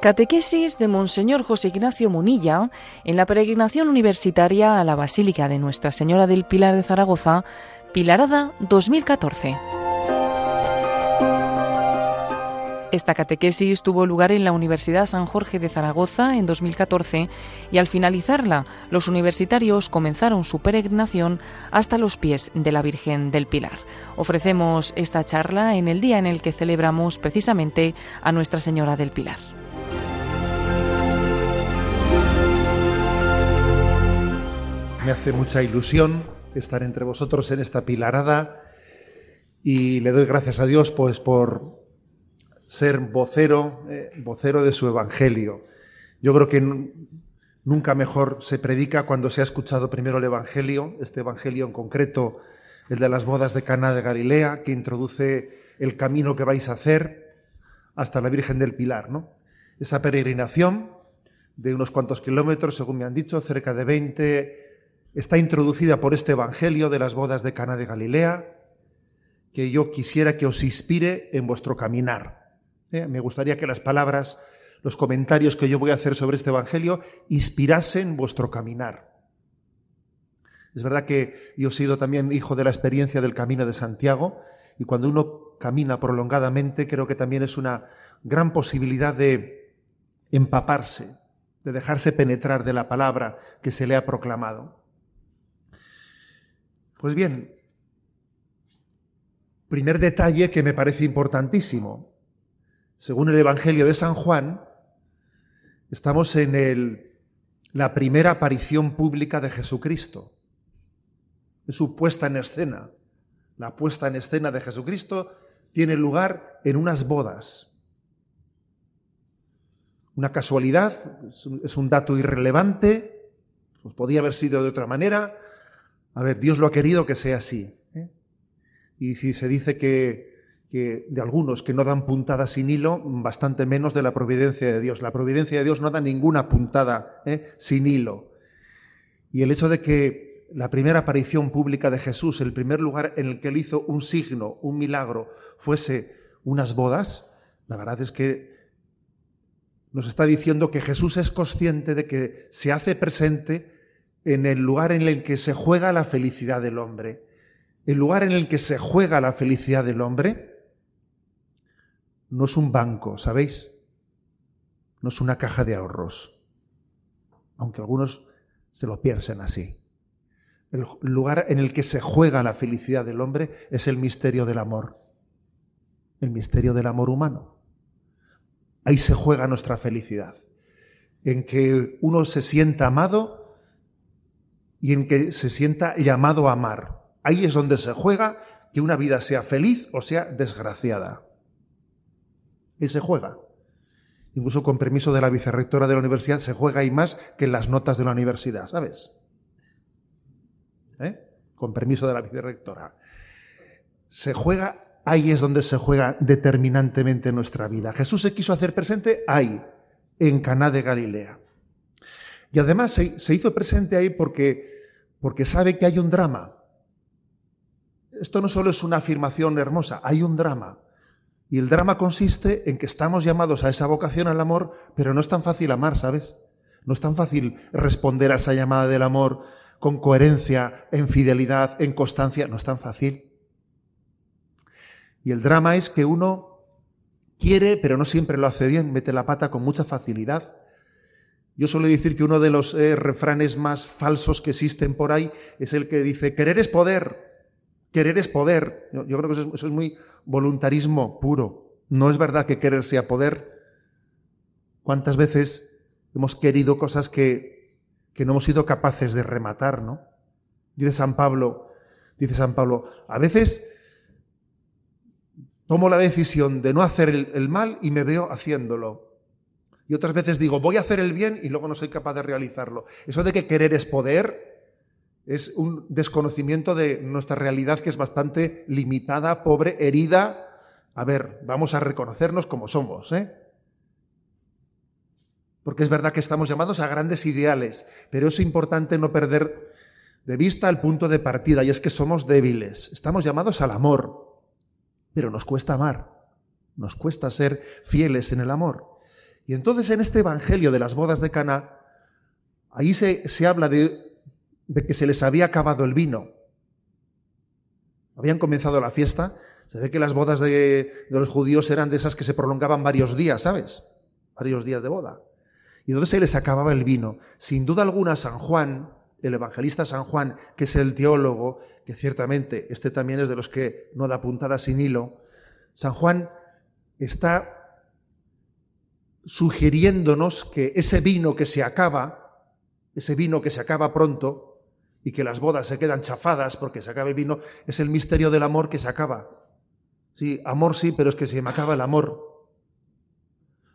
Catequesis de Monseñor José Ignacio Munilla en la peregrinación universitaria a la Basílica de Nuestra Señora del Pilar de Zaragoza, Pilarada 2014. Esta catequesis tuvo lugar en la Universidad San Jorge de Zaragoza en 2014 y al finalizarla los universitarios comenzaron su peregrinación hasta los pies de la Virgen del Pilar. Ofrecemos esta charla en el día en el que celebramos precisamente a Nuestra Señora del Pilar. Me hace mucha ilusión estar entre vosotros en esta pilarada y le doy gracias a Dios pues por ser vocero, eh, vocero de su evangelio. Yo creo que nunca mejor se predica cuando se ha escuchado primero el evangelio, este evangelio en concreto, el de las bodas de Cana de Galilea, que introduce el camino que vais a hacer hasta la Virgen del Pilar, ¿no? Esa peregrinación de unos cuantos kilómetros, según me han dicho, cerca de 20 está introducida por este Evangelio de las bodas de Cana de Galilea, que yo quisiera que os inspire en vuestro caminar. ¿Eh? Me gustaría que las palabras, los comentarios que yo voy a hacer sobre este Evangelio inspirasen vuestro caminar. Es verdad que yo he sido también hijo de la experiencia del Camino de Santiago y cuando uno camina prolongadamente creo que también es una gran posibilidad de empaparse, de dejarse penetrar de la palabra que se le ha proclamado. Pues bien, primer detalle que me parece importantísimo. Según el Evangelio de San Juan, estamos en el, la primera aparición pública de Jesucristo. Es su puesta en escena. La puesta en escena de Jesucristo tiene lugar en unas bodas. Una casualidad, es un dato irrelevante, pues podía haber sido de otra manera, a ver, Dios lo ha querido que sea así. ¿eh? Y si se dice que, de algunos que no dan puntada sin hilo, bastante menos de la providencia de Dios. La providencia de Dios no da ninguna puntada ¿eh? sin hilo. Y el hecho de que la primera aparición pública de Jesús, el primer lugar en el que él hizo un signo, un milagro, fuese unas bodas, la verdad es que nos está diciendo que Jesús es consciente de que se hace presente en el lugar en el que se juega la felicidad del hombre. El lugar en el que se juega la felicidad del hombre no es un banco, ¿sabéis? No es una caja de ahorros, aunque algunos se lo piensen así. El lugar en el que se juega la felicidad del hombre es el misterio del amor, el misterio del amor humano. Ahí se juega nuestra felicidad, en que uno se sienta amado y en que se sienta llamado a amar. Ahí es donde se juega que una vida sea feliz o sea desgraciada. Y se juega. Incluso con permiso de la vicerrectora de la universidad se juega ahí más que en las notas de la universidad, ¿sabes? ¿Eh? Con permiso de la vicerrectora. Se juega, ahí es donde se juega determinantemente nuestra vida. Jesús se quiso hacer presente ahí, en Caná de Galilea. Y además se, hizo presente ahí porque, porque sabe que hay un drama. Esto no solo es una afirmación hermosa, hay un drama. Y el drama consiste en que estamos llamados a esa vocación al amor, pero no es tan fácil amar, ¿sabes? No es tan fácil responder a esa llamada del amor con coherencia, en fidelidad, en constancia, no es tan fácil. Y el drama es que uno quiere, pero no siempre lo hace bien, mete la pata con mucha facilidad. Yo suelo decir que uno de los eh, refranes más falsos que existen por ahí es el que dice, querer es poder, querer es poder. Yo, creo que eso es, muy voluntarismo puro. No es verdad que querer sea poder. ¿Cuántas veces hemos querido cosas que, que no hemos sido capaces de rematar, no? Dice San Pablo, dice San Pablo, a veces tomo la decisión de no hacer el mal y me veo haciéndolo. Y otras veces digo, voy a hacer el bien y luego no soy capaz de realizarlo. Eso de que querer es poder es un desconocimiento de nuestra realidad que es bastante limitada, pobre, herida. A ver, vamos a reconocernos como somos, ¿eh? Porque es verdad que estamos llamados a grandes ideales, pero es importante no perder de vista el punto de partida, y es que somos débiles. Estamos llamados al amor, pero nos cuesta amar, nos cuesta ser fieles en el amor. Y entonces en este Evangelio de las bodas de Cana, ahí se, se habla de, de que se les había acabado el vino. Habían comenzado la fiesta. Se ve que las bodas de, de los judíos eran de esas que se prolongaban varios días, ¿sabes? Varios días de boda. Y entonces se les acababa el vino. Sin duda alguna, San Juan, el evangelista San Juan, que es el teólogo, que ciertamente este también es de los que no da puntada sin hilo, San Juan está sugiriéndonos que ese vino que se acaba, ese vino que se acaba pronto y que las bodas se quedan chafadas porque se acaba el vino, es el misterio del amor que se acaba. Sí, amor sí, pero es que se me acaba el amor.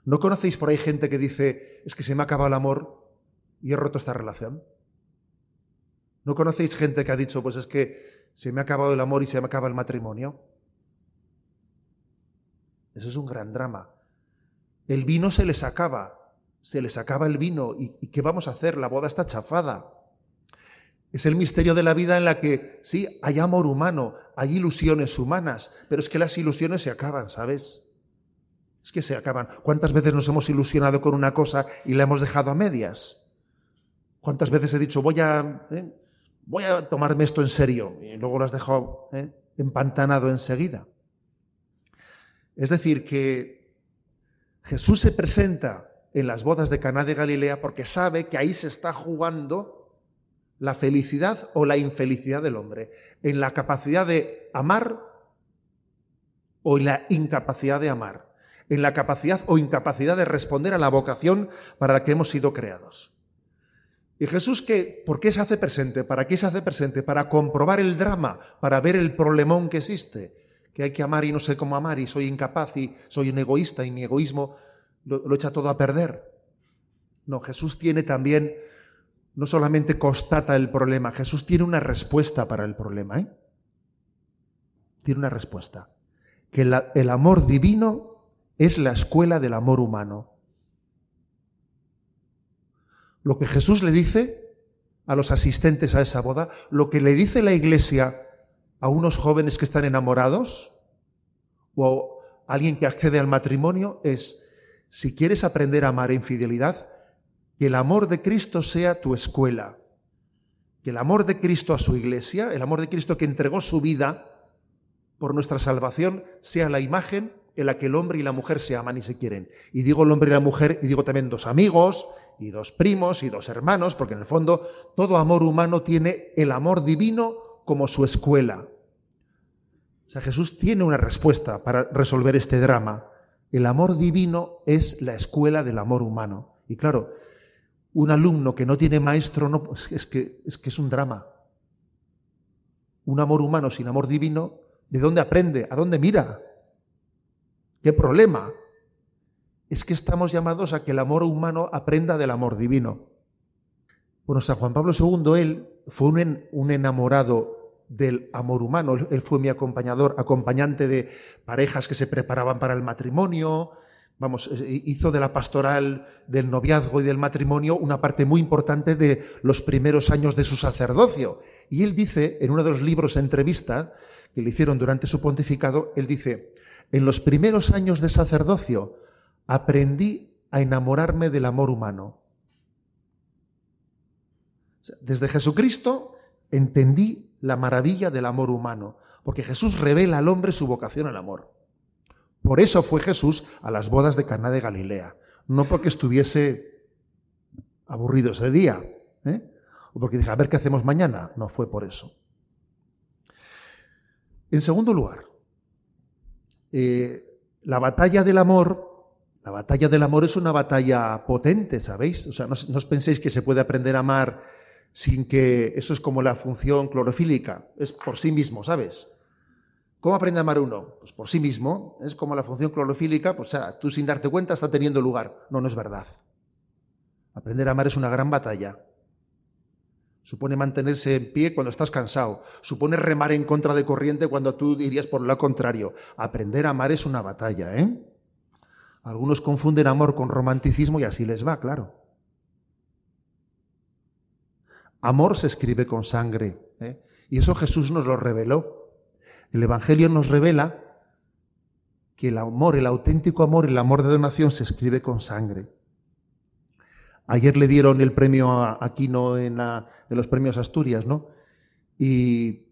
¿No conocéis por ahí gente que dice, es que se me acaba el amor y he roto esta relación? ¿No conocéis gente que ha dicho, pues es que se me ha acabado el amor y se me acaba el matrimonio? Eso es un gran drama. El vino se les acaba, se les acaba el vino. ¿Y, qué vamos a hacer? La boda está chafada. Es el misterio de la vida en la que, sí, hay amor humano, hay ilusiones humanas, pero es que las ilusiones se acaban, ¿sabes? Es que se acaban. ¿Cuántas veces nos hemos ilusionado con una cosa y la hemos dejado a medias? ¿Cuántas veces he dicho, voy a, eh, voy a tomarme esto en serio? Y luego lo has dejado eh, empantanado enseguida. Es decir, que Jesús se presenta en las bodas de Caná de Galilea porque sabe que ahí se está jugando la felicidad o la infelicidad del hombre, en la capacidad de amar o en la incapacidad de amar, en la capacidad o incapacidad de responder a la vocación para la que hemos sido creados. ¿Y Jesús qué? ¿Por qué se hace presente? ¿Para qué se hace presente? Para comprobar el drama, para ver el problemón que existe que hay que amar y no sé cómo amar y soy incapaz y soy un egoísta y mi egoísmo lo, echa todo a perder. No, Jesús tiene también, no solamente constata el problema, Jesús tiene una respuesta para el problema. ¿eh? Tiene una respuesta. Que el amor divino es la escuela del amor humano. Lo que Jesús le dice a los asistentes a esa boda, lo que le dice la iglesia a unos jóvenes que están enamorados o a alguien que accede al matrimonio es, si quieres aprender a amar en fidelidad, que el amor de Cristo sea tu escuela, que el amor de Cristo a su iglesia, el amor de Cristo que entregó su vida por nuestra salvación, sea la imagen en la que el hombre y la mujer se aman y se quieren. Y digo el hombre y la mujer, y digo también dos amigos, y dos primos, y dos hermanos, porque en el fondo todo amor humano tiene el amor divino como su escuela. O sea, Jesús tiene una respuesta para resolver este drama. El amor divino es la escuela del amor humano. Y claro, un alumno que no tiene maestro no, es, que, es que es un drama. Un amor humano sin amor divino, ¿de dónde aprende? ¿A dónde mira? ¿Qué problema? Es que estamos llamados a que el amor humano aprenda del amor divino. Bueno, San Juan Pablo II, él fue un enamorado del amor humano. Él fue mi acompañador, acompañante de parejas que se preparaban para el matrimonio. Vamos, eh, hizo de la pastoral del noviazgo y del matrimonio una parte muy importante de los primeros años de su sacerdocio. Y él dice, en uno de los libros entrevista que le hicieron durante su pontificado, él dice, en los primeros años de sacerdocio aprendí a enamorarme del amor humano. Desde Jesucristo entendí la maravilla del amor humano, porque Jesús revela al hombre su vocación al amor. Por eso fue Jesús a las bodas de Caná de Galilea, no porque estuviese aburrido ese día, ¿eh? o porque dije, a ver qué hacemos mañana, no fue por eso. En segundo lugar, eh, la batalla del amor, la batalla del amor es una batalla potente, ¿sabéis? O sea, no, no os penséis que se puede aprender a amar sin que eso es como la función clorofílica, es por sí mismo, ¿sabes? ¿Cómo aprende a amar uno? Pues por sí mismo, es como la función clorofílica, pues o sea, tú sin darte cuenta está teniendo lugar. No, no es verdad. Aprender a amar es una gran batalla. Supone mantenerse en pie cuando estás cansado. Supone remar en contra de corriente cuando tú dirías por lo contrario. Aprender a amar es una batalla, ¿eh? Algunos confunden amor con romanticismo y así les va, claro. Amor se escribe con sangre. ¿eh? Y eso Jesús nos lo reveló. El Evangelio nos revela que el amor, el auténtico amor, el amor de donación se escribe con sangre. Ayer le dieron el premio a Aquino en los premios Asturias, ¿no? Y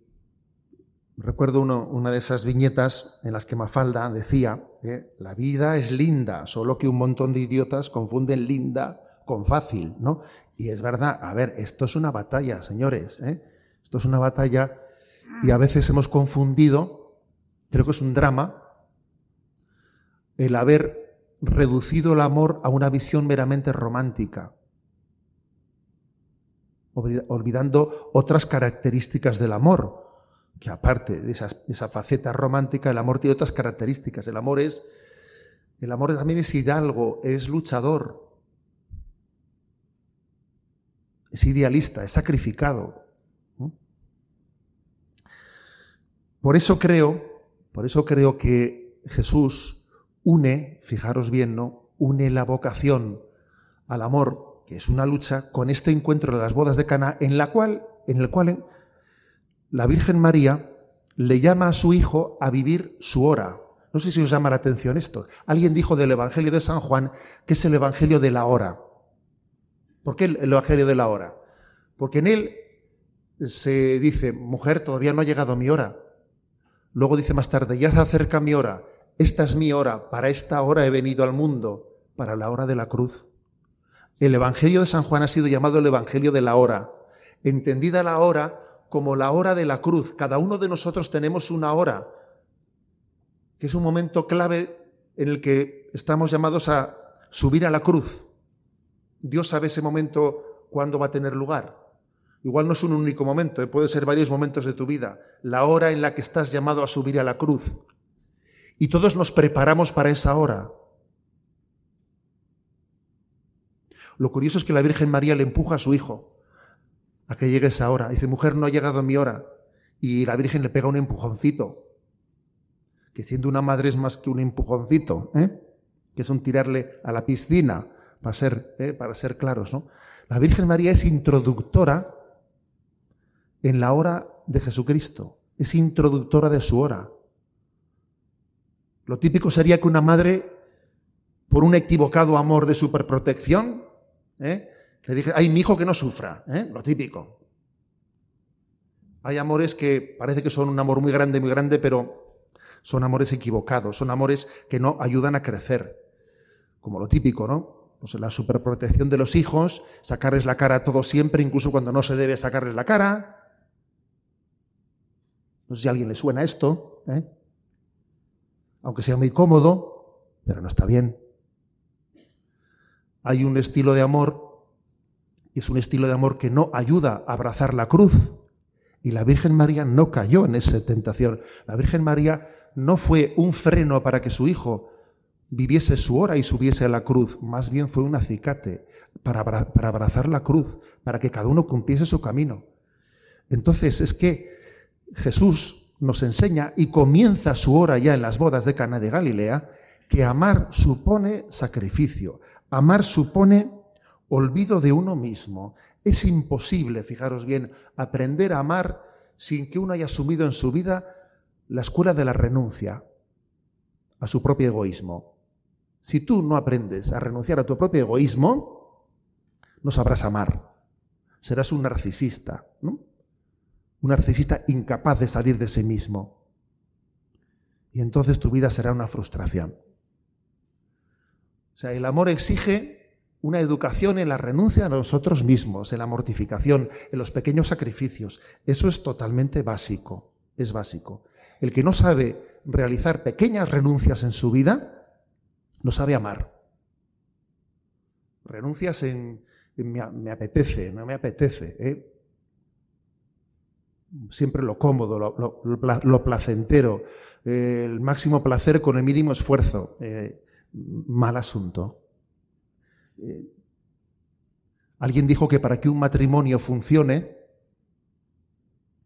recuerdo una de esas viñetas en las que Mafalda decía, ¿eh? la vida es linda, solo que un montón de idiotas confunden linda con fácil, ¿no? Y es verdad, a ver, esto es una batalla, señores, ¿eh? esto es una batalla y a veces hemos confundido, creo que es un drama, el haber reducido el amor a una visión meramente romántica, olvidando otras características del amor, que aparte de esa, faceta romántica, el amor tiene otras características. El amor es, el amor también es hidalgo, es luchador, es idealista, es sacrificado. Por eso creo, por eso creo que Jesús une, fijaros bien, ¿no? Une la vocación al amor, que es una lucha, con este encuentro de las bodas de Cana, en la cual, en el cual la Virgen María le llama a su hijo a vivir su hora. No sé si os llama la atención esto. Alguien dijo del Evangelio de San Juan que es el Evangelio de la hora. ¿Por qué el Evangelio de la hora? Porque en él se dice, mujer, todavía no ha llegado mi hora. Luego dice más tarde, ya se acerca mi hora. Esta es mi hora. Para esta hora he venido al mundo, para la hora de la cruz. El Evangelio de San Juan ha sido llamado el Evangelio de la hora. Entendida la hora como la hora de la cruz. Cada uno de nosotros tenemos una hora, que es un momento clave en el que estamos llamados a subir a la cruz. Dios sabe ese momento cuándo va a tener lugar. Igual no es un único momento, ¿eh? puede ser varios momentos de tu vida. La hora en la que estás llamado a subir a la cruz. Y todos nos preparamos para esa hora. Lo curioso es que la Virgen María le empuja a su hijo a que llegue esa hora. Dice, mujer, no ha llegado mi hora. Y la Virgen le pega un empujoncito, que siendo una madre es más que un empujoncito, ¿eh? que es un tirarle a la piscina, para ser, ¿eh? para ser claros. ¿no? La Virgen María es introductora en la hora de Jesucristo, es introductora de su hora. Lo típico sería que una madre, por un equivocado amor de superprotección, ¿eh? Le dije, ay, mi hijo que no sufra, ¿eh? lo típico. Hay amores que parece que son un amor muy grande, muy grande, pero son amores equivocados, son amores que no ayudan a crecer. Como lo típico, ¿no? Pues la superprotección de los hijos, sacarles la cara todo siempre, incluso cuando no se debe sacarles la cara. No sé si a alguien le suena esto, ¿eh? aunque sea muy cómodo, pero no está bien. Hay un estilo de amor y es un estilo de amor que no ayuda a abrazar la cruz. Y la Virgen María no cayó en esa tentación. La Virgen María no fue un freno para que su hijo viviese su hora y subiese a la cruz, más bien fue un acicate para, para abrazar la cruz, para que cada uno cumpliese su camino. Entonces es que Jesús nos enseña y comienza su hora ya en las bodas de Cana de Galilea que amar supone sacrificio, amar supone olvido de uno mismo. Es imposible, fijaros bien, aprender a amar sin que uno haya asumido en su vida la escuela de la renuncia a su propio egoísmo. Si tú no aprendes a renunciar a tu propio egoísmo, no sabrás amar. Serás un narcisista, ¿no? Un narcisista incapaz de salir de sí mismo. Y entonces tu vida será una frustración. O sea, el amor exige una educación en la renuncia a nosotros mismos, en la mortificación, en los pequeños sacrificios. Eso es totalmente básico, es básico. El que no sabe realizar pequeñas renuncias en su vida, no sabe amar. Renuncias en, me, apetece, no me apetece. ¿eh? Siempre lo cómodo, lo, placentero, el máximo placer con el mínimo esfuerzo. Eh, mal asunto. Eh, alguien dijo que para que un matrimonio funcione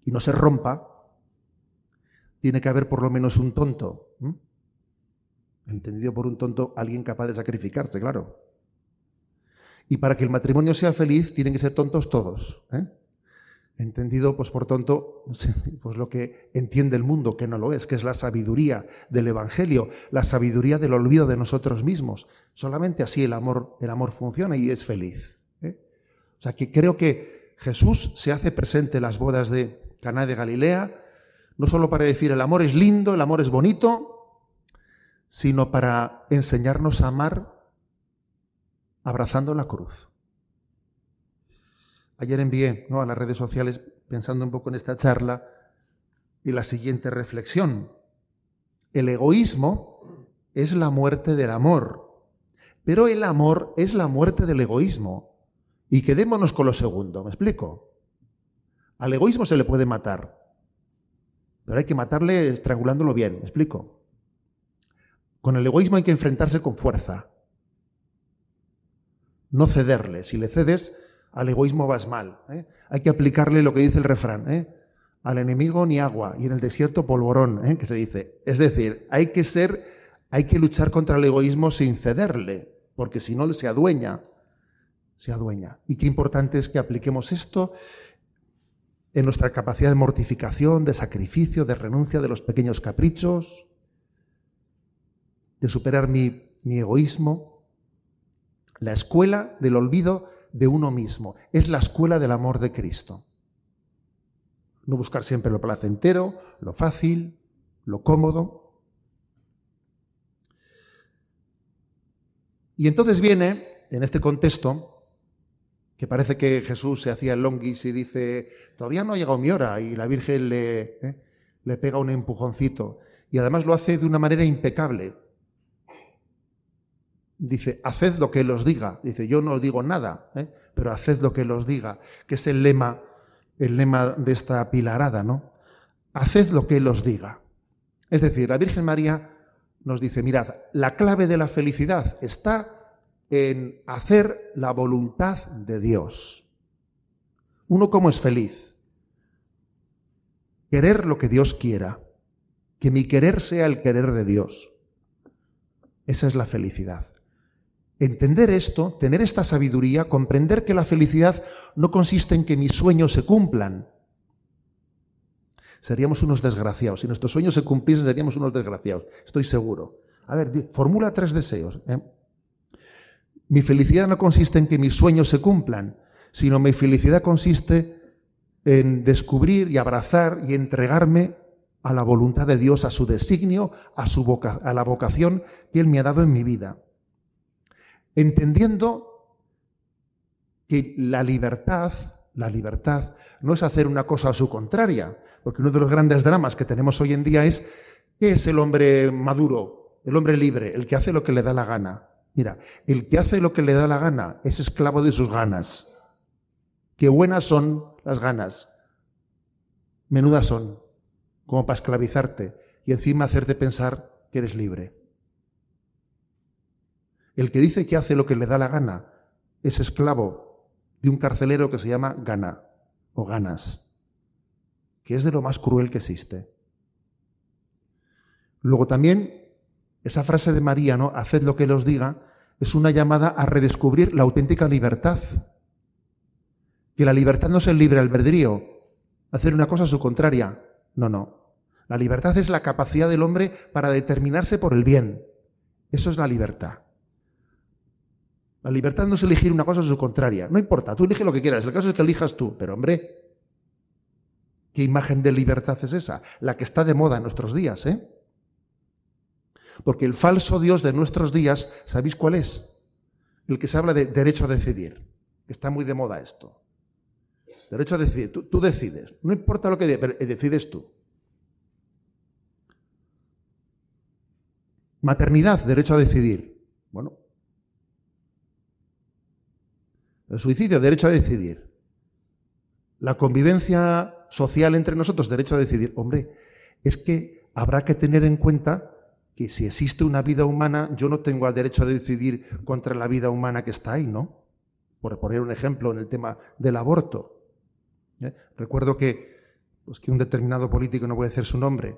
y no se rompa, tiene que haber por lo menos un tonto. Entendido por un tonto, alguien capaz de sacrificarse, claro. Y para que el matrimonio sea feliz, tienen que ser tontos todos. ¿eh? entendido, pues por tanto, pues lo que entiende el mundo, que no lo es, que es la sabiduría del Evangelio, la sabiduría del olvido de nosotros mismos. Solamente así el amor, el amor funciona y es feliz. ¿eh? O sea que creo que Jesús se hace presente en las bodas de Caná de Galilea, no solo para decir el amor es lindo, el amor es bonito, sino para enseñarnos a amar abrazando la cruz. Ayer envié ¿no? a las redes sociales, pensando un poco en esta charla, y la siguiente reflexión. El egoísmo es la muerte del amor, pero el amor es la muerte del egoísmo. Y quedémonos con lo segundo, ¿me explico? Al egoísmo se le puede matar, pero hay que matarle estrangulándolo bien, ¿me explico? Con el egoísmo hay que enfrentarse con fuerza, no cederle. Si le cedes, al egoísmo vas mal. ¿eh? Hay que aplicarle lo que dice el refrán. ¿eh? Al enemigo ni agua y en el desierto polvorón, ¿eh? que se dice. Es decir, hay que ser, hay que luchar contra el egoísmo sin cederle, porque si no se adueña, se adueña. Y qué importante es que apliquemos esto en nuestra capacidad de mortificación, de sacrificio, de renuncia de los pequeños caprichos, de superar mi, egoísmo. La escuela del olvido de uno mismo. Es la escuela del amor de Cristo. No buscar siempre lo placentero, lo fácil, lo cómodo. Y entonces viene, en este contexto, que parece que Jesús se hacía el longuis y dice, todavía no ha llegado mi hora, y la Virgen le, ¿eh? le pega un empujoncito. Y además lo hace de una manera impecable dice, haced lo que Él os diga. Dice, yo no os digo nada, ¿eh? pero haced lo que Él os diga, que es el lema, el lema de esta pilarada, ¿no? Haced lo que Él os diga. Es decir, la Virgen María nos dice, mirad, la clave de la felicidad está en hacer la voluntad de Dios. Uno como es feliz. Querer lo que Dios quiera. Que mi querer sea el querer de Dios. Esa es la felicidad. Entender esto, tener esta sabiduría, comprender que la felicidad no consiste en que mis sueños se cumplan. Seríamos unos desgraciados. Si nuestros sueños se cumpliesen, seríamos unos desgraciados. Estoy seguro. A ver, formula tres deseos. ¿eh? Mi felicidad no consiste en que mis sueños se cumplan, sino mi felicidad consiste en descubrir y abrazar y entregarme a la voluntad de Dios, a su designio, a, su a la vocación que Él me ha dado en mi vida entendiendo que la libertad, la libertad no es hacer una cosa a su contraria, porque uno de los grandes dramas que tenemos hoy en día es ¿qué es el hombre maduro, el hombre libre, el que hace lo que le da la gana? Mira, el que hace lo que le da la gana es esclavo de sus ganas. Qué buenas son las ganas. Menudas son, como para esclavizarte y encima hacerte pensar que eres libre. El que dice que hace lo que le da la gana es esclavo de un carcelero que se llama gana o ganas, que es de lo más cruel que existe. Luego también esa frase de María, ¿no? Haced lo que él os diga, es una llamada a redescubrir la auténtica libertad. Que la libertad no es el libre albedrío, hacer una cosa a su contraria. No, no. La libertad es la capacidad del hombre para determinarse por el bien. Eso es la libertad. La libertad no es elegir una cosa o su contraria. No importa, tú elige lo que quieras. El caso es que elijas tú. Pero hombre, ¿qué imagen de libertad es esa? La que está de moda en nuestros días, ¿eh? Porque el falso Dios de nuestros días, ¿sabéis cuál es? El que se habla de derecho a decidir. Está muy de moda esto. Derecho a decidir. Tú, decides. No importa lo que pero decides tú. Maternidad, derecho a decidir. Bueno, El suicidio, derecho a decidir. La convivencia social entre nosotros, derecho a decidir. Hombre, es que habrá que tener en cuenta que si existe una vida humana, yo no tengo el derecho a decidir contra la vida humana que está ahí, ¿no? Por poner un ejemplo en el tema del aborto. ¿eh? Recuerdo que, pues que un determinado político, no voy a decir su nombre,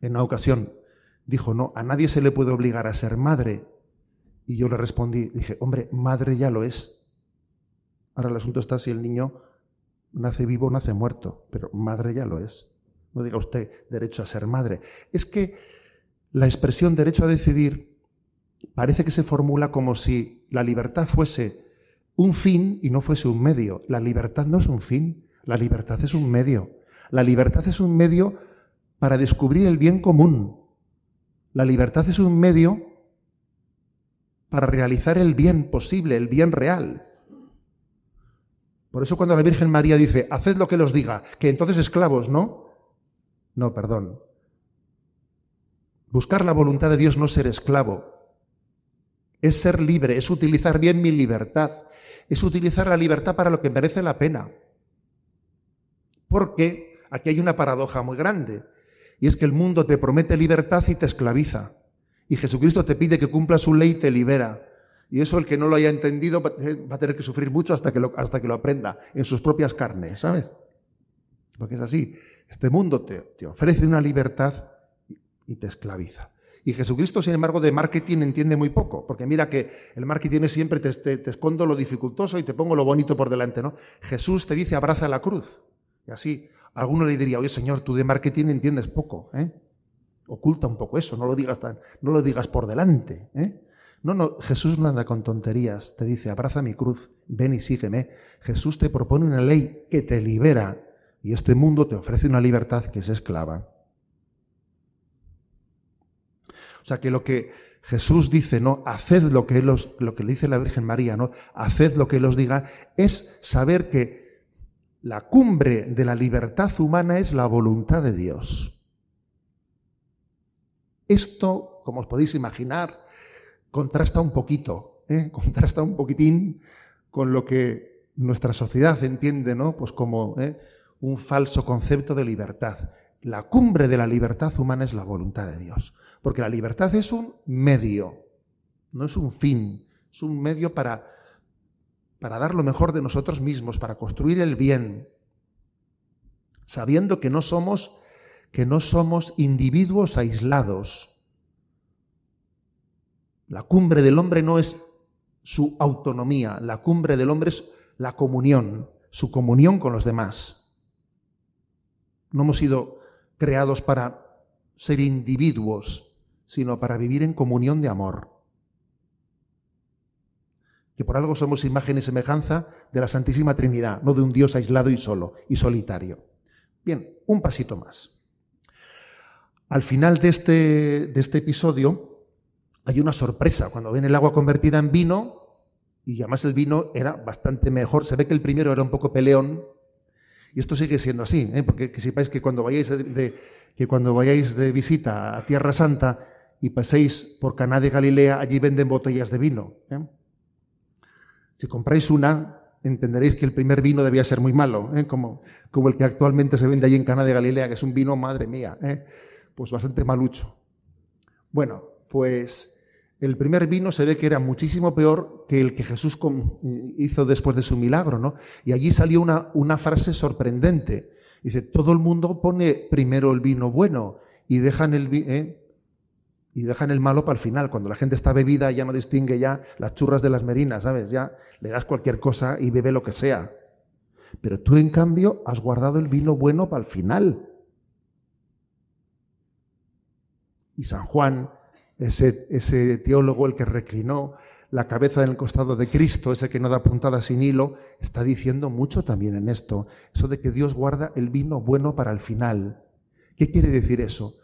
en una ocasión dijo, no, a nadie se le puede obligar a ser madre. Y yo le respondí, dije, hombre, madre ya lo es. Ahora el asunto está si el niño nace vivo, nace muerto, pero madre ya lo es. No diga usted derecho a ser madre. Es que la expresión derecho a decidir parece que se formula como si la libertad fuese un fin y no fuese un medio. La libertad no es un fin, la libertad es un medio. La libertad es un medio para descubrir el bien común. La libertad es un medio para realizar el bien posible, el bien real. Por eso cuando la Virgen María dice, haced lo que los diga, que entonces esclavos, ¿no? No, perdón. Buscar la voluntad de Dios no es ser esclavo, es ser libre, es utilizar bien mi libertad, es utilizar la libertad para lo que merece la pena. Porque aquí hay una paradoja muy grande, y es que el mundo te promete libertad y te esclaviza, y Jesucristo te pide que cumpla su ley y te libera. Y eso el que no lo haya entendido va a tener que sufrir mucho hasta que lo, hasta que lo aprenda en sus propias carnes, ¿sabes? Porque es así. Este mundo te, ofrece una libertad y te esclaviza. Y Jesucristo, sin embargo, de marketing entiende muy poco, porque mira que el marketing siempre te, te, escondo lo dificultoso y te pongo lo bonito por delante, ¿no? Jesús te dice abraza la cruz. Y así, alguno le diría, oye Señor, tú de marketing entiendes poco, ¿eh? Oculta un poco eso, no lo digas, tan, no lo digas por delante, ¿eh? No, no, Jesús no anda con tonterías, te dice, abraza mi cruz, ven y sígueme. Jesús te propone una ley que te libera y este mundo te ofrece una libertad que es esclava. O sea que lo que Jesús dice, no, haced lo que, lo que le dice la Virgen María, no, haced lo que Él os diga, es saber que la cumbre de la libertad humana es la voluntad de Dios. Esto, como os podéis imaginar, contrasta un poquito, ¿eh? contrasta un poquitín con lo que nuestra sociedad entiende, ¿no? Pues como ¿eh? un falso concepto de libertad. La cumbre de la libertad humana es la voluntad de Dios. Porque la libertad es un medio, no es un fin, es un medio para, para dar lo mejor de nosotros mismos, para construir el bien, sabiendo que no somos, que no somos individuos aislados. La cumbre del hombre no es su autonomía, la cumbre del hombre es la comunión, su comunión con los demás. No hemos sido creados para ser individuos, sino para vivir en comunión de amor. Que por algo somos imagen y semejanza de la Santísima Trinidad, no de un Dios aislado y solo y solitario. Bien, un pasito más. Al final de este, de este episodio hay una sorpresa. Cuando ven el agua convertida en vino, y además el vino era bastante mejor, se ve que el primero era un poco peleón, y esto sigue siendo así, ¿eh? porque que sepáis que cuando vayáis de, que cuando vayáis de visita a Tierra Santa, y paséis por Caná de Galilea, allí venden botellas de vino. ¿eh? Si compráis una, entenderéis que el primer vino debía ser muy malo, ¿eh? como, como, el que actualmente se vende allí en Caná de Galilea, que es un vino, madre mía, pues bastante malucho. Bueno, pues el primer vino se ve que era muchísimo peor que el que Jesús hizo después de su milagro, ¿no? Y allí salió una, frase sorprendente. Dice, todo el mundo pone primero el vino bueno y dejan el vino y dejan el malo para el final. Cuando la gente está bebida ya no distingue ya las churras de las merinas, ¿sabes? Ya le das cualquier cosa y bebe lo que sea. Pero tú, en cambio, has guardado el vino bueno para el final. Y San Juan, ese, teólogo, el que reclinó la cabeza en el costado de Cristo, ese que no da puntada sin hilo, está diciendo mucho también en esto. Eso de que Dios guarda el vino bueno para el final. ¿Qué quiere decir eso?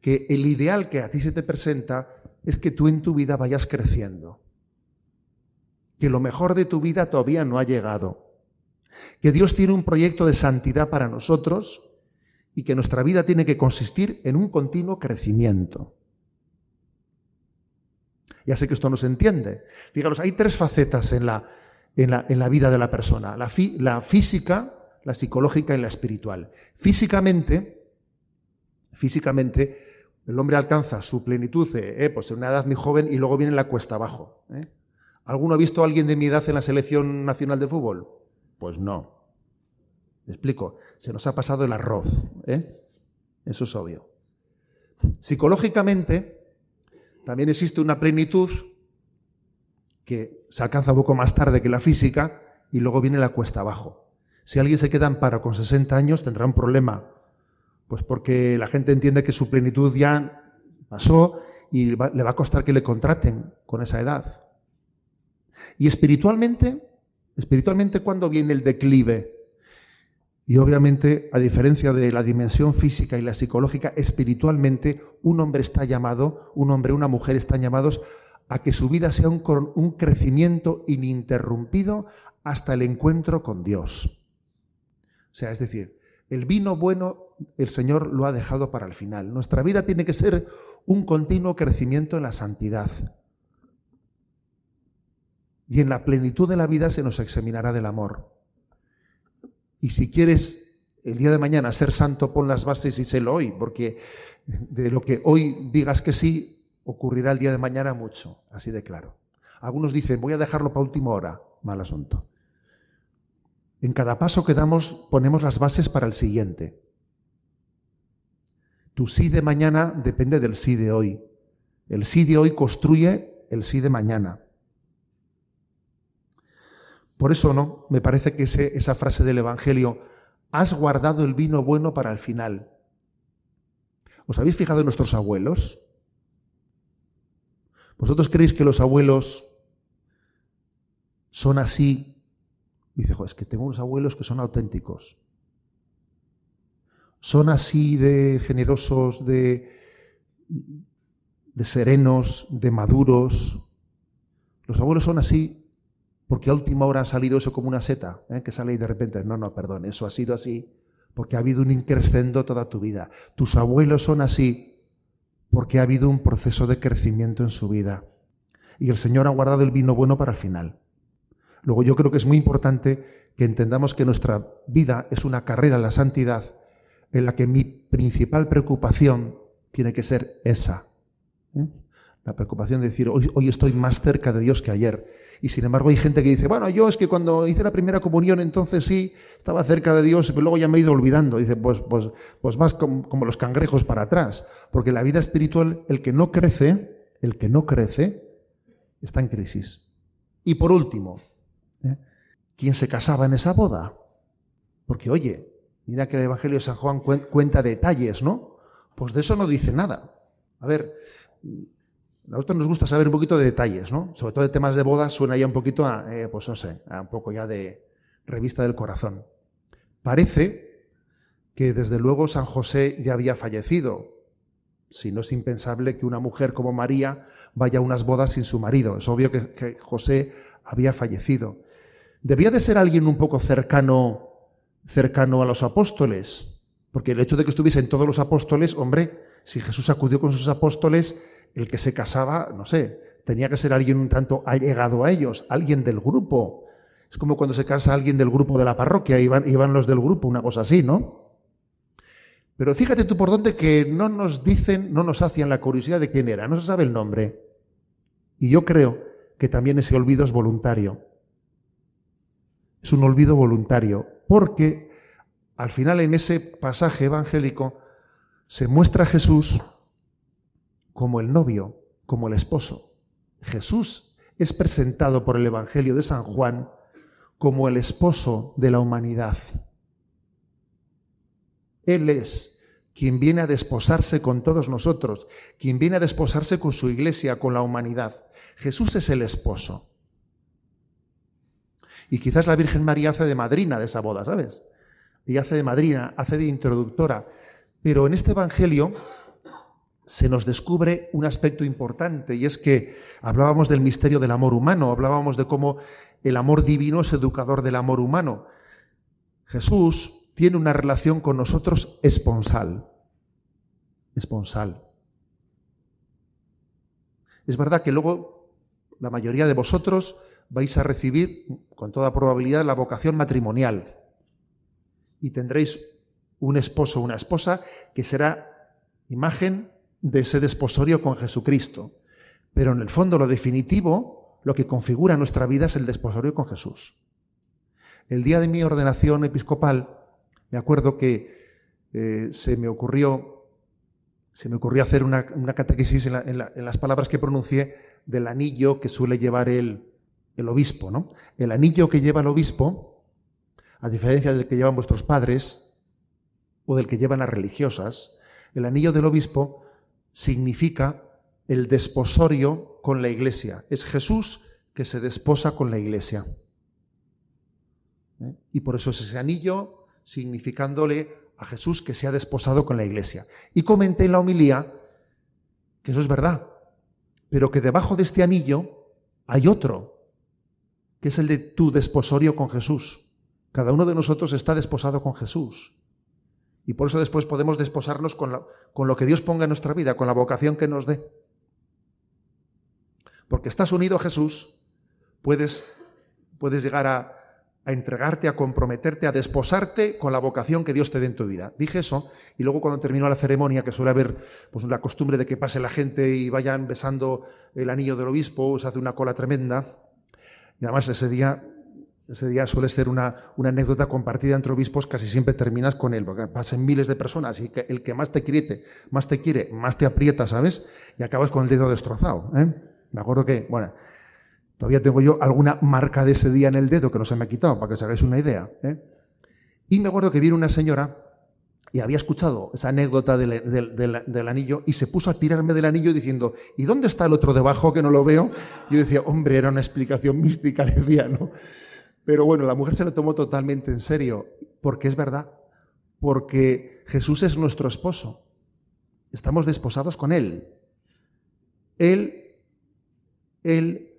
que el ideal que a ti se te presenta es que tú en tu vida vayas creciendo, que lo mejor de tu vida todavía no ha llegado, que Dios tiene un proyecto de santidad para nosotros y que nuestra vida tiene que consistir en un continuo crecimiento. Ya sé que esto no se entiende. Fijaros, hay tres facetas en la, en la, vida de la persona, la, la física, la psicológica y la espiritual. Físicamente, físicamente, el hombre alcanza su plenitud eh, eh, pues en una edad muy joven y luego viene la cuesta abajo. ¿eh? ¿Alguno ha visto a alguien de mi edad en la selección nacional de fútbol? Pues no. ¿Me explico? Se nos ha pasado el arroz. Eso es obvio. Psicológicamente, también existe una plenitud que se alcanza un poco más tarde que la física y luego viene la cuesta abajo. Si alguien se queda en paro con 60 años, tendrá un problema. Pues porque la gente entiende que su plenitud ya pasó y le va a costar que le contraten con esa edad. Y espiritualmente, espiritualmente, ¿cuándo viene el declive? Y obviamente, a diferencia de la dimensión física y la psicológica, espiritualmente un hombre está llamado, un hombre, una mujer están llamados a que su vida sea un, un crecimiento ininterrumpido hasta el encuentro con Dios. O sea, es decir, el vino bueno el Señor lo ha dejado para el final. Nuestra vida tiene que ser un continuo crecimiento en la santidad. Y en la plenitud de la vida se nos examinará del amor. Y si quieres el día de mañana ser santo, pon las bases y sélo hoy, porque de lo que hoy digas que sí, ocurrirá el día de mañana mucho, así de claro. Algunos dicen, voy a dejarlo para última hora. Mal asunto. En cada paso que damos ponemos las bases para el siguiente. Tu sí de mañana depende del sí de hoy. El sí de hoy construye el sí de mañana. Por eso no, me parece que esa frase del Evangelio, has guardado el vino bueno para el final. ¿Os habéis fijado en nuestros abuelos? ¿Vosotros creéis que los abuelos son así? dice, es que tengo unos abuelos que son auténticos. Son así de generosos, de, de serenos, de maduros. Los abuelos son así porque a última hora ha salido eso como una seta, ¿eh? que sale y de repente, no, no, perdón, eso ha sido así, porque ha habido un increscendo toda tu vida. Tus abuelos son así porque ha habido un proceso de crecimiento en su vida. Y el Señor ha guardado el vino bueno para el final. Luego yo creo que es muy importante que entendamos que nuestra vida es una carrera a la santidad en la que mi principal preocupación tiene que ser esa. ¿eh? La preocupación de decir, hoy, hoy estoy más cerca de Dios que ayer. Y sin embargo hay gente que dice, bueno, yo es que cuando hice la primera comunión entonces sí, estaba cerca de Dios, pero luego ya me he ido olvidando. Dice, pues, pues, pues más como, los cangrejos para atrás. Porque la vida espiritual, el que no crece, el que no crece, está en crisis. Y por último, ¿eh? ¿quién se casaba en esa boda? Porque oye, mira que el Evangelio de San Juan cuenta detalles, ¿no? Pues de eso no dice nada. A ver, a nosotros nos gusta saber un poquito de detalles, ¿no? Sobre todo de temas de bodas suena ya un poquito a, eh, pues no sé, a un poco ya de revista del corazón. Parece que desde luego San José ya había fallecido. Si no es impensable que una mujer como María vaya a unas bodas sin su marido. Es obvio que, José había fallecido. Debía de ser alguien un poco cercano, cercano a los apóstoles, porque el hecho de que estuviesen todos los apóstoles, hombre, si Jesús acudió con sus apóstoles, el que se casaba, no sé, tenía que ser alguien un tanto allegado a ellos, alguien del grupo. Es como cuando se casa alguien del grupo de la parroquia, iban, iban los del grupo, una cosa así, ¿no? Pero fíjate tú por dónde que no nos dicen, no nos hacían la curiosidad de quién era, no se sabe el nombre. Y yo creo que también ese olvido es voluntario. Es un olvido voluntario, porque al final en ese pasaje evangélico se muestra Jesús como el novio, como el esposo. Jesús es presentado por el Evangelio de San Juan como el esposo de la humanidad. Él es quien viene a desposarse con todos nosotros, quien viene a desposarse con su iglesia, con la humanidad. Jesús es el esposo. Y quizás la Virgen María hace de madrina de esa boda, ¿sabes? Y hace de madrina, hace de introductora. Pero en este Evangelio se nos descubre un aspecto importante y es que hablábamos del misterio del amor humano, hablábamos de cómo el amor divino es educador del amor humano. Jesús tiene una relación con nosotros esponsal. Esponsal. Es verdad que luego la mayoría de vosotros vais a recibir con toda probabilidad la vocación matrimonial y tendréis un esposo o una esposa que será imagen de ese desposorio con Jesucristo. Pero en el fondo lo definitivo, lo que configura nuestra vida es el desposorio con Jesús. El día de mi ordenación episcopal, me acuerdo que eh, se me ocurrió se me ocurrió hacer una, catequesis en, las palabras que pronuncié del anillo que suele llevar el, el obispo. ¿no? El anillo que lleva el obispo, a diferencia del que llevan vuestros padres o del que llevan las religiosas, el anillo del obispo significa el desposorio con la iglesia. Es Jesús que se desposa con la iglesia. ¿Eh? Y por eso es ese anillo significándole a Jesús que se ha desposado con la iglesia. Y comenté en la homilía que eso es verdad, pero que debajo de este anillo hay otro, que es el de tu desposorio con Jesús. Cada uno de nosotros está desposado con Jesús. Y por eso después podemos desposarnos con, con lo que Dios ponga en nuestra vida, con la vocación que nos dé. Porque estás unido a Jesús, puedes, puedes llegar a, a entregarte, a comprometerte, a desposarte con la vocación que Dios te dé en tu vida. Dije eso y luego cuando terminó la ceremonia, que suele haber pues, la costumbre de que pase la gente y vayan besando el anillo del obispo, se hace una cola tremenda. Y además ese día, ese día suele ser una, una anécdota compartida entre obispos, casi siempre terminas con él, porque pasan miles de personas y que el que más te quiere, más te quiere, más te aprieta, ¿sabes? Y acabas con el dedo destrozado. ¿eh? Me acuerdo que, bueno, Todavía tengo yo alguna marca de ese día en el dedo que no se me ha quitado, para que os hagáis una idea. ¿eh? Y me acuerdo que vino una señora y había escuchado esa anécdota del, anillo y se puso a tirarme del anillo diciendo, ¿y dónde está el otro debajo que no lo veo? Yo decía, hombre, era una explicación mística, le decía, ¿no? Pero bueno, la mujer se lo tomó totalmente en serio, porque es verdad, porque Jesús es nuestro esposo. Estamos desposados con Él. Él, Él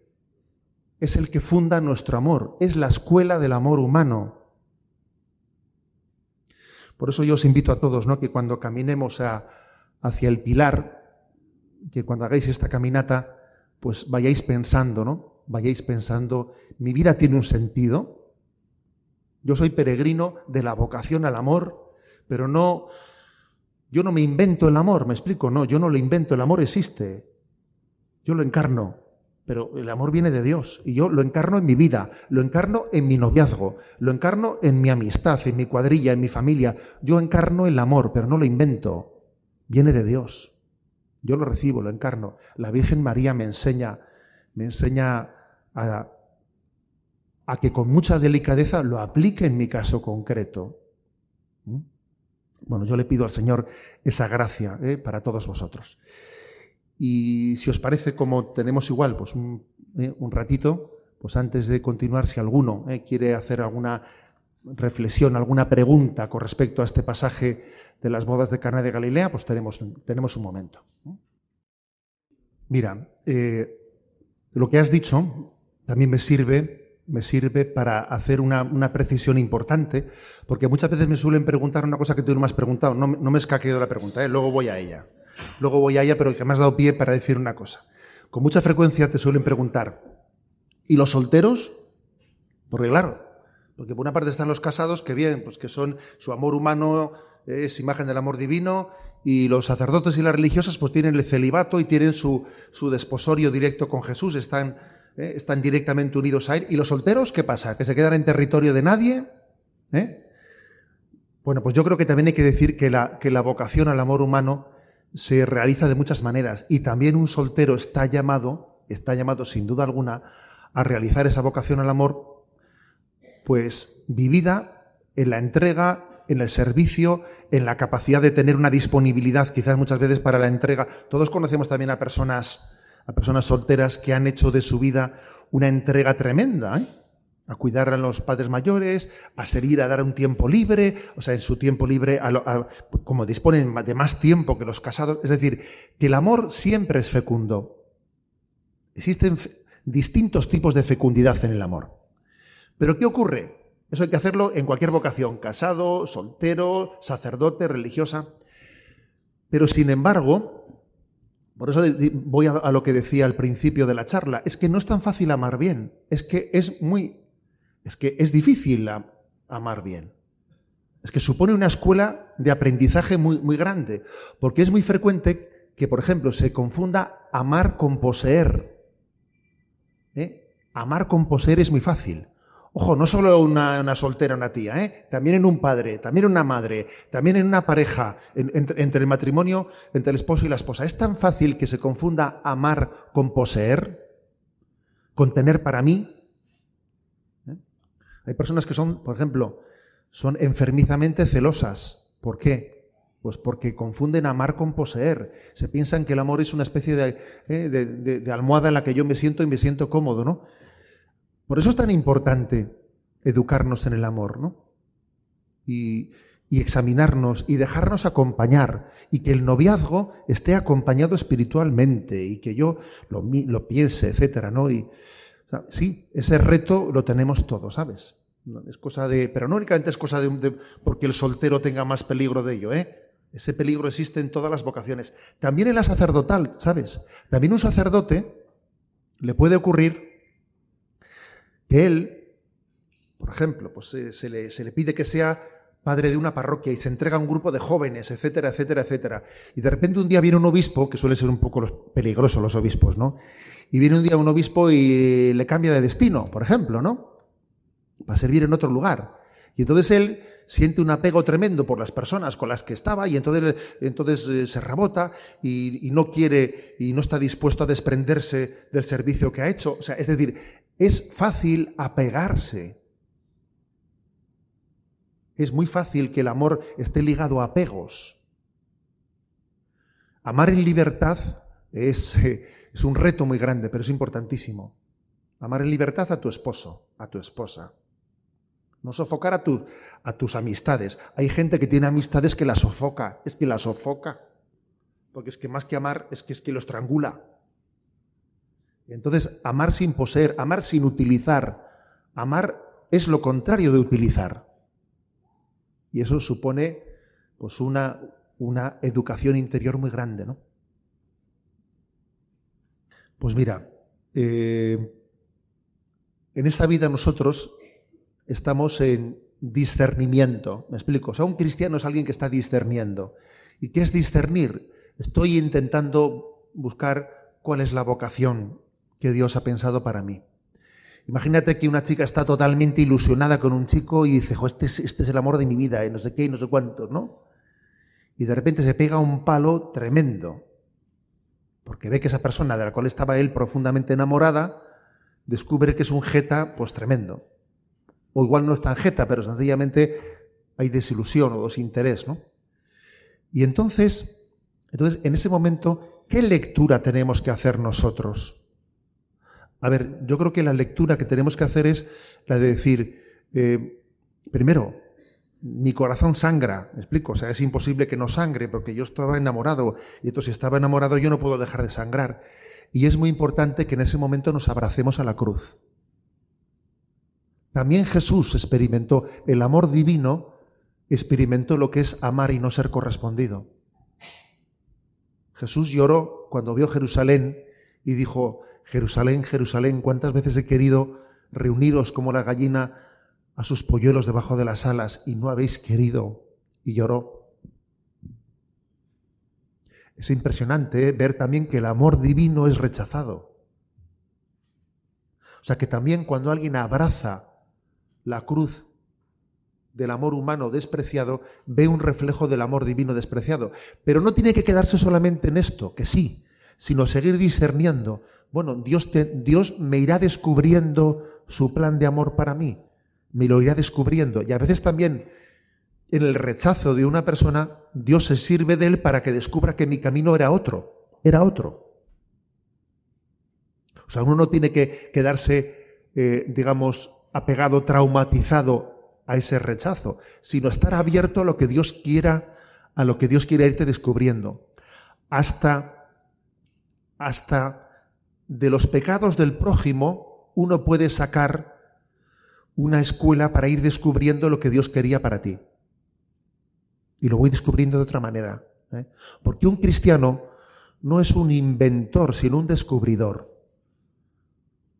es el que funda nuestro amor, es la escuela del amor humano. Por eso yo os invito a todos, ¿no? que cuando caminemos hacia el pilar, que cuando hagáis esta caminata, pues vayáis pensando, ¿no? Vayáis pensando, mi vida tiene un sentido. Yo soy peregrino de la vocación al amor, pero no, yo no me invento el amor, me explico, no, yo no lo invento, el amor existe, yo lo encarno pero el amor viene de Dios y yo lo encarno en mi vida, lo encarno en mi noviazgo, lo encarno en mi amistad, en mi cuadrilla, en mi familia. Yo encarno el amor, pero no lo invento, viene de Dios. Yo lo recibo, lo encarno. La Virgen María me enseña, me enseña a, que con mucha delicadeza lo aplique en mi caso concreto. Bueno, yo le pido al Señor esa gracia ¿eh? para todos vosotros. Y si os parece, como tenemos igual, pues un, eh, ratito, pues antes de continuar, si alguno eh, quiere hacer alguna reflexión, alguna pregunta con respecto a este pasaje de las bodas de Cana de Galilea, pues tenemos, tenemos un momento. Mira, lo que has dicho también me sirve, me sirve para hacer una, precisión importante, porque muchas veces me suelen preguntar una cosa que tú no me has preguntado. No, no me escaqueo la pregunta, luego voy a ella. Luego voy a ella, pero que me has dado pie para decir una cosa. Con mucha frecuencia te suelen preguntar, ¿y los solteros? Porque claro, porque por una parte están los casados, que bien, pues que son su amor humano es imagen del amor divino, y los sacerdotes y las religiosas pues tienen el celibato y tienen su, desposorio directo con Jesús, están, eh, están directamente unidos a Él. ¿Y los solteros qué pasa? ¿Que se quedan en territorio de nadie? ¿Eh? Bueno, pues yo creo que también hay que decir que la, que la vocación al amor humano se realiza de muchas maneras y también un soltero está llamado, está llamado sin duda alguna a realizar esa vocación al amor, pues vivida en la entrega, en el servicio, en la capacidad de tener una disponibilidad quizás muchas veces para la entrega. Todos conocemos también a personas, a personas solteras que han hecho de su vida una entrega tremenda. ¿eh? a cuidar a los padres mayores, a servir, a dar un tiempo libre, o sea, en su tiempo libre, como disponen de más tiempo que los casados. Es decir, que el amor siempre es fecundo. Existen distintos tipos de fecundidad en el amor. Pero ¿qué ocurre? Eso hay que hacerlo en cualquier vocación, casado, soltero, sacerdote, religiosa. Pero sin embargo, por eso voy a, lo que decía al principio de la charla, es que no es tan fácil amar bien, es que es muy es que es difícil amar bien. Es que supone una escuela de aprendizaje muy, muy grande, porque es muy frecuente que, por ejemplo, se confunda amar con poseer. ¿Eh? Amar con poseer es muy fácil. Ojo, no solo una, soltera, una tía, ¿eh? también en un padre, también en una madre, también en una pareja, entre, el matrimonio, entre el esposo y la esposa. Es tan fácil que se confunda amar con poseer, con tener para mí, hay personas que son, por ejemplo, son enfermizamente celosas. ¿Por qué? Pues porque confunden amar con poseer. Se piensan que el amor es una especie de, eh, de, almohada en la que yo me siento y me siento cómodo, ¿no? Por eso es tan importante educarnos en el amor, ¿no? Y, examinarnos y dejarnos acompañar y que el noviazgo esté acompañado espiritualmente y que yo lo, lo piense, etcétera, ¿no? Y, sí, ese reto lo tenemos todos, ¿sabes? es cosa de, pero no únicamente es cosa de, porque el soltero tenga más peligro de ello, ¿eh? Ese peligro existe en todas las vocaciones. También en la sacerdotal, ¿sabes? También un sacerdote le puede ocurrir que él, por ejemplo, pues se, le, se le pide que sea padre de una parroquia y se entrega a un grupo de jóvenes, etcétera, etcétera, etcétera. Y de repente un día viene un obispo, que suele ser un poco peligroso los obispos, ¿no? Y viene un día un obispo y le cambia de destino, por ejemplo, ¿no? Va a servir en otro lugar. Y entonces él siente un apego tremendo por las personas con las que estaba y entonces, entonces eh, se rebota y, y, no quiere y no está dispuesto a desprenderse del servicio que ha hecho. O sea, es decir, es fácil apegarse es muy fácil que el amor esté ligado a apegos. Amar en libertad es, eh, es un reto muy grande, pero es importantísimo. Amar en libertad a tu esposo, a tu esposa. No sofocar a, a tus amistades. Hay gente que tiene amistades que la sofoca, es que la sofoca. Porque es que más que amar, es que es que lo estrangula. Entonces, amar sin poseer, amar sin utilizar. Amar es lo contrario de utilizar. Y eso supone pues una, una educación interior muy grande, ¿no? Pues mira, eh, en esta vida nosotros estamos en discernimiento. ¿Me explico? O sea, un cristiano es alguien que está discerniendo. ¿Y qué es discernir? Estoy intentando buscar cuál es la vocación que Dios ha pensado para mí. Imagínate que una chica está totalmente ilusionada con un chico y dice, este, es, este es el amor de mi vida, y no sé qué y no sé cuántos, ¿no? Y de repente se pega un palo tremendo, porque ve que esa persona de la cual estaba él profundamente enamorada, descubre que es un jeta, pues tremendo. O igual no es tan jeta, pero sencillamente hay desilusión o desinterés, ¿no? Y entonces, entonces, en ese momento, ¿qué lectura tenemos que hacer nosotros? A ver, yo creo que la lectura que tenemos que hacer es la de decir, eh, primero, mi corazón sangra, me explico, o sea, es imposible que no sangre porque yo estaba enamorado y entonces si estaba enamorado yo no puedo dejar de sangrar. Y es muy importante que en ese momento nos abracemos a la cruz. También Jesús experimentó el amor divino, experimentó lo que es amar y no ser correspondido. Jesús lloró cuando vio Jerusalén y dijo, Jerusalén, Jerusalén, cuántas veces he querido reuniros como la gallina a sus polluelos debajo de las alas y no habéis querido. Y lloró. Es impresionante ¿eh? ver también que el amor divino es rechazado. O sea que también cuando alguien abraza la cruz del amor humano despreciado, ve un reflejo del amor divino despreciado. Pero no tiene que quedarse solamente en esto, que sí, sino seguir discerniendo bueno, Dios, me irá descubriendo su plan de amor para mí, me lo irá descubriendo. Y a veces también en el rechazo de una persona, Dios se sirve de él para que descubra que mi camino era otro, era otro. O sea, uno no tiene que quedarse, eh, digamos, apegado, traumatizado a ese rechazo, sino estar abierto a lo que Dios quiera, a lo que Dios quiera irte descubriendo, hasta, hasta de los pecados del prójimo uno puede sacar una escuela para ir descubriendo lo que Dios quería para ti. Y lo voy descubriendo de otra manera. ¿eh? Porque un cristiano no es un inventor, sino un descubridor.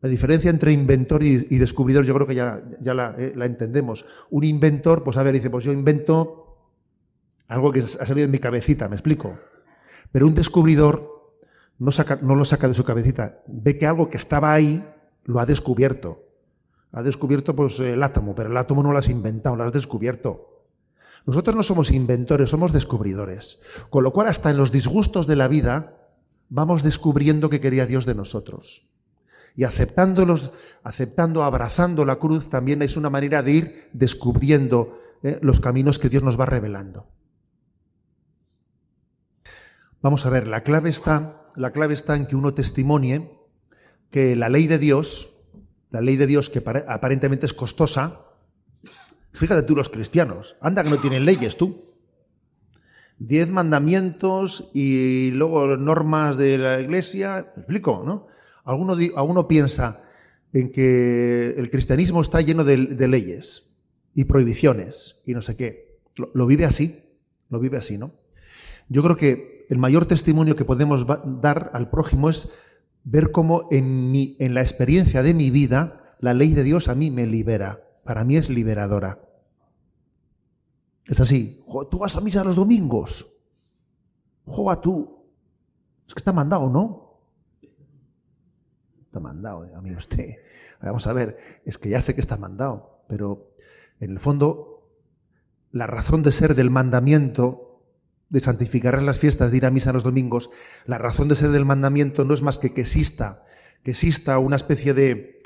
La diferencia entre inventor y, descubridor yo creo que ya, eh, la, entendemos. Un inventor, pues a ver, dice, pues yo invento algo que ha salido en mi cabecita, me explico. Pero un descubridor no, lo saca de su cabecita, ve que algo que estaba ahí lo ha descubierto. Ha descubierto pues, el átomo, pero el átomo no lo has inventado, lo has descubierto. Nosotros no somos inventores, somos descubridores. Con lo cual, hasta en los disgustos de la vida, vamos descubriendo qué quería Dios de nosotros. Y aceptándolos, aceptando, abrazando la cruz, también es una manera de ir descubriendo eh, los caminos que Dios nos va revelando. Vamos a ver, la clave está, la clave está en que uno testimonie que la ley de Dios, la ley de Dios que aparentemente es costosa, fíjate tú los cristianos, anda que no tienen leyes tú. Diez mandamientos y luego normas de la iglesia, ¿me explico, ¿no? Alguno, alguno piensa en que el cristianismo está lleno de, leyes y prohibiciones y no sé qué. Lo, lo vive así, lo vive así, ¿no? Yo creo que el mayor testimonio que podemos dar al prójimo es ver cómo en, la experiencia de mi vida la ley de Dios a mí me libera. Para mí es liberadora. Es así. Tú vas a misa los domingos. Joa tú. Es que está mandado, ¿no? Está mandado, eh, amigo usted. Vamos a ver, es que ya sé que está mandado, pero en el fondo la razón de ser del mandamiento de santificar las fiestas, de ir a misa los domingos, la razón de ser del mandamiento no es más que que exista, que exista una especie de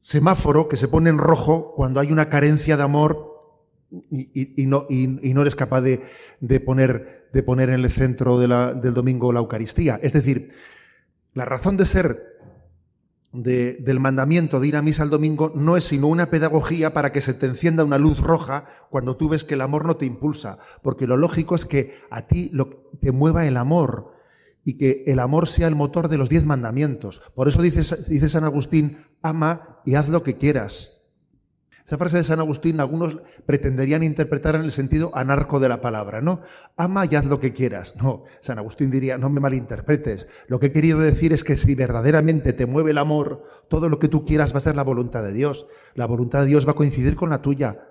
semáforo que se pone en rojo cuando hay una carencia de amor y, no, no, eres capaz de, poner, de, poner, en el centro del domingo la Eucaristía. Es decir, la razón de ser del mandamiento de ir a misa el domingo no es sino una pedagogía para que se te encienda una luz roja cuando tú ves que el amor no te impulsa, porque lo lógico es que a ti lo, te mueva el amor y que el amor sea el motor de los diez mandamientos. Por eso dice, dice San Agustín, ama y haz lo que quieras. Esa frase de San Agustín algunos pretenderían interpretar en el sentido anarco de la palabra, ¿no? Ama y haz lo que quieras. No, San Agustín diría, no me malinterpretes. Lo que he querido decir es que si verdaderamente te mueve el amor, todo lo que tú quieras va a ser la voluntad de Dios. La voluntad de Dios va a coincidir con la tuya.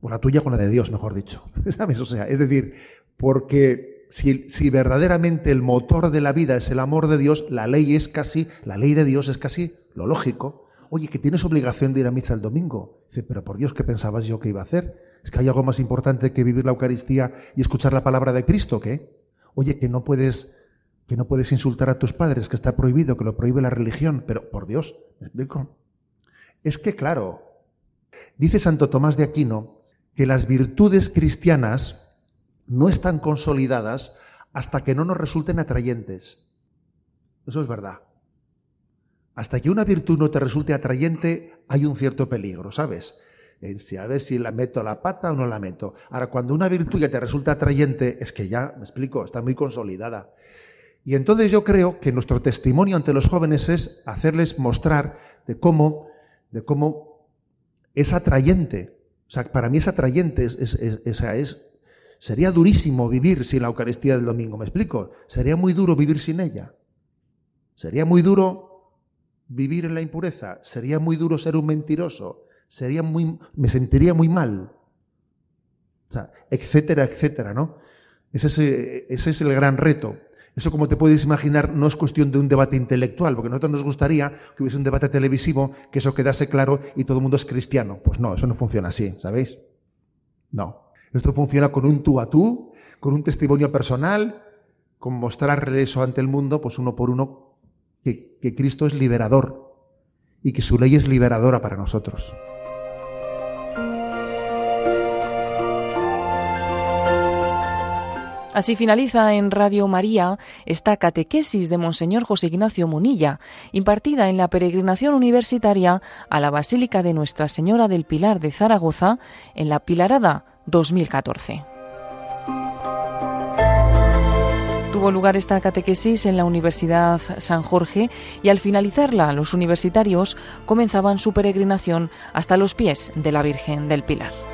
O la tuya con la de Dios, mejor dicho. ¿Sabes? O sea, es decir, porque si, si, verdaderamente el motor de la vida es el amor de Dios, la ley es casi, la ley de Dios es casi lo lógico oye, que tienes obligación de ir a misa el domingo. Dice, pero por Dios, ¿qué pensabas yo que iba a hacer? ¿Es que hay algo más importante que vivir la Eucaristía y escuchar la palabra de Cristo? ¿Qué? Oye, que no puedes que no puedes insultar a tus padres, que está prohibido, que lo prohíbe la religión, pero por Dios, ¿me explico? Es que claro, dice Santo Tomás de Aquino que las virtudes cristianas no están consolidadas hasta que no nos resulten atrayentes. Eso es verdad. Hasta que una virtud no te resulte atrayente, hay un cierto peligro, ¿sabes? a ver si la meto la pata o no la meto. Ahora, cuando una virtud ya te resulta atrayente, es que ya, me explico, está muy consolidada. Y entonces yo creo que nuestro testimonio ante los jóvenes es hacerles mostrar de cómo, de cómo es atrayente. O sea, para mí es atrayente, es, es, sería durísimo vivir sin la Eucaristía del domingo, ¿me explico? Sería muy duro vivir sin ella. Sería muy duro vivir en la impureza, sería muy duro ser un mentiroso, sería muy, me sentiría muy mal, o sea, etcétera, etcétera, ¿no? Ese es, ese es el gran reto. Eso, como te puedes imaginar, no es cuestión de un debate intelectual, porque a nosotros nos gustaría que hubiese un debate televisivo, que eso quedase claro y todo el mundo es cristiano. Pues no, eso no funciona así, ¿sabéis? No. Esto funciona con un tú a tú, con un testimonio personal, con mostrarle eso ante el mundo, pues uno por uno, que, Cristo es liberador y que su ley es liberadora para nosotros. Así finaliza en Radio María esta catequesis de Monseñor José Ignacio Munilla, impartida en la peregrinación universitaria a la Basílica de Nuestra Señora del Pilar de Zaragoza en la Pilarada 2014. Tuvo lugar esta catequesis en la Universidad San Jorge y al finalizarla los universitarios comenzaban su peregrinación hasta los pies de la Virgen del Pilar.